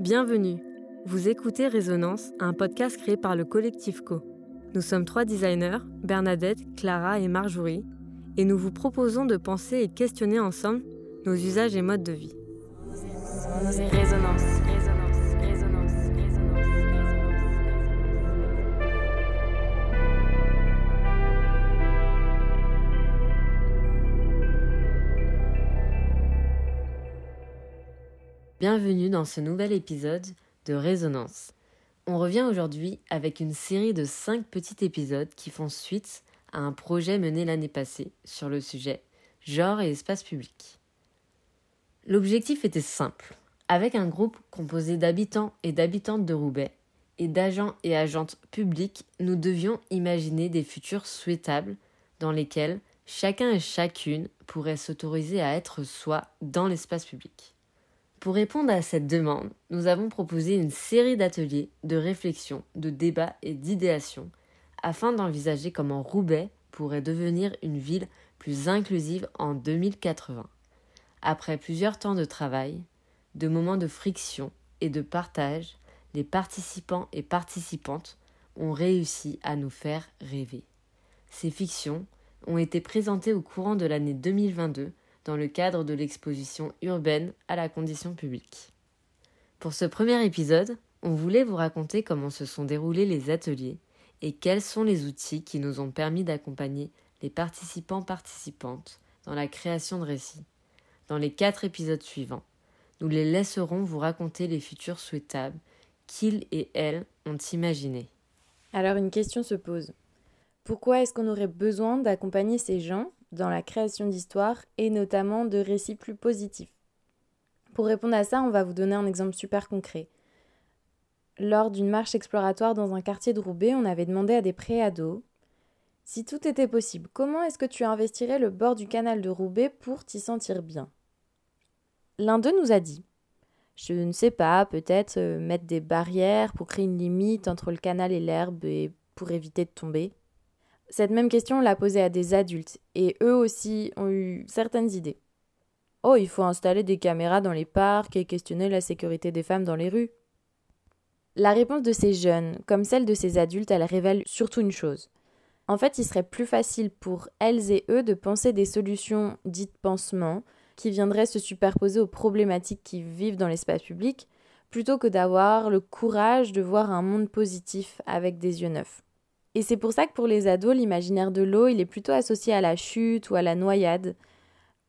Bienvenue. Vous écoutez Résonance, un podcast créé par le collectif Co. Nous sommes trois designers, Bernadette, Clara et Marjorie, et nous vous proposons de penser et questionner ensemble nos usages et modes de vie. Bienvenue dans ce nouvel épisode de Résonance. On revient aujourd'hui avec une série de 5 petits épisodes qui font suite à un projet mené l'année passée sur le sujet genre et espace public. L'objectif était simple. Avec un groupe composé d'habitants et d'habitantes de Roubaix et d'agents et agentes publics, nous devions imaginer des futurs souhaitables dans lesquels chacun et chacune pourrait s'autoriser à être soi dans l'espace public. Pour répondre à cette demande, nous avons proposé une série d'ateliers, de réflexion, de débats et d'idéation afin d'envisager comment Roubaix pourrait devenir une ville plus inclusive en 2080. Après plusieurs temps de travail, de moments de friction et de partage, les participants et participantes ont réussi à nous faire rêver. Ces fictions ont été présentées au courant de l'année 2022 dans le cadre de l'exposition urbaine à la condition publique. Pour ce premier épisode, on voulait vous raconter comment se sont déroulés les ateliers et quels sont les outils qui nous ont permis d'accompagner les participants participantes dans la création de récits. Dans les quatre épisodes suivants, nous les laisserons vous raconter les futurs souhaitables qu'ils et elles ont imaginés. Alors une question se pose. Pourquoi est-ce qu'on aurait besoin d'accompagner ces gens dans la création d'histoires et notamment de récits plus positifs Pour répondre à ça, on va vous donner un exemple super concret. Lors d'une marche exploratoire dans un quartier de Roubaix, on avait demandé à des préados si tout était possible, comment est-ce que tu investirais le bord du canal de Roubaix pour t'y sentir bien? L'un d'eux nous a dit Je ne sais pas, peut-être euh, mettre des barrières pour créer une limite entre le canal et l'herbe et pour éviter de tomber. Cette même question, on l'a posée à des adultes et eux aussi ont eu certaines idées. Oh, il faut installer des caméras dans les parcs et questionner la sécurité des femmes dans les rues. La réponse de ces jeunes, comme celle de ces adultes, elle révèle surtout une chose. En fait, il serait plus facile pour elles et eux de penser des solutions dites pansements qui viendraient se superposer aux problématiques qui vivent dans l'espace public, plutôt que d'avoir le courage de voir un monde positif avec des yeux neufs. Et c'est pour ça que pour les ados, l'imaginaire de l'eau, il est plutôt associé à la chute ou à la noyade,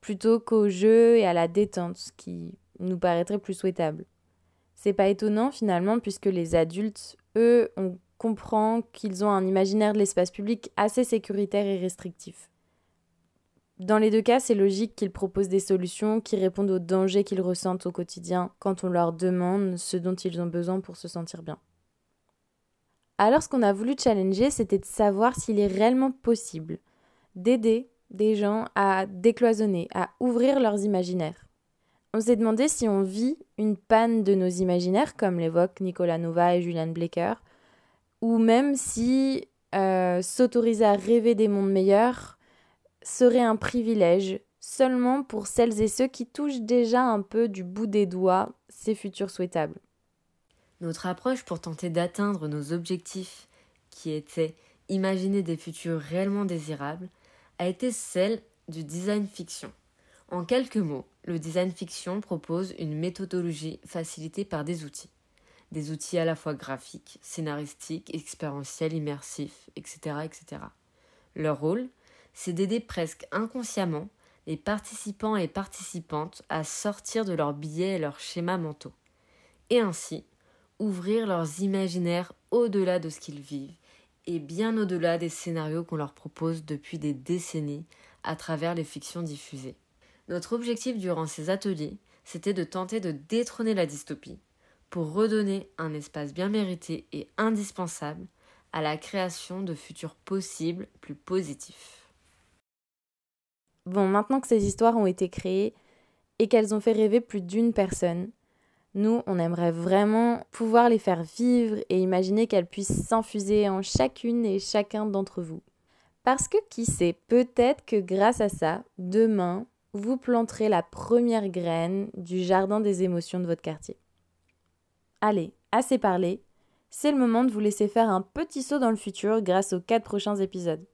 plutôt qu'au jeu et à la détente, ce qui nous paraîtrait plus souhaitable. C'est pas étonnant finalement, puisque les adultes, eux, on comprend qu'ils ont un imaginaire de l'espace public assez sécuritaire et restrictif. Dans les deux cas, c'est logique qu'ils proposent des solutions qui répondent aux dangers qu'ils ressentent au quotidien quand on leur demande ce dont ils ont besoin pour se sentir bien. Alors ce qu'on a voulu challenger, c'était de savoir s'il est réellement possible d'aider des gens à décloisonner, à ouvrir leurs imaginaires. On s'est demandé si on vit une panne de nos imaginaires, comme l'évoquent Nicolas Nova et Julian Blaker, ou même si euh, s'autoriser à rêver des mondes meilleurs serait un privilège seulement pour celles et ceux qui touchent déjà un peu du bout des doigts ces futurs souhaitables. Notre approche pour tenter d'atteindre nos objectifs, qui étaient imaginer des futurs réellement désirables, a été celle du design fiction. En quelques mots, le design fiction propose une méthodologie facilitée par des outils. Des outils à la fois graphiques, scénaristiques, expérientiels, immersifs, etc. etc. Leur rôle, c'est d'aider presque inconsciemment les participants et participantes à sortir de leurs billets et leurs schémas mentaux, et ainsi ouvrir leurs imaginaires au-delà de ce qu'ils vivent et bien au-delà des scénarios qu'on leur propose depuis des décennies à travers les fictions diffusées. Notre objectif durant ces ateliers, c'était de tenter de détrôner la dystopie pour redonner un espace bien mérité et indispensable à la création de futurs possibles plus positifs. Bon, maintenant que ces histoires ont été créées et qu'elles ont fait rêver plus d'une personne, nous, on aimerait vraiment pouvoir les faire vivre et imaginer qu'elles puissent s'infuser en chacune et chacun d'entre vous. Parce que qui sait, peut-être que grâce à ça, demain, vous planterez la première graine du jardin des émotions de votre quartier. Allez, assez parlé, c'est le moment de vous laisser faire un petit saut dans le futur grâce aux quatre prochains épisodes.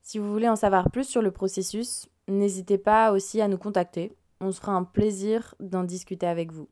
Si vous voulez en savoir plus sur le processus, n'hésitez pas aussi à nous contacter. On se fera un plaisir d'en discuter avec vous.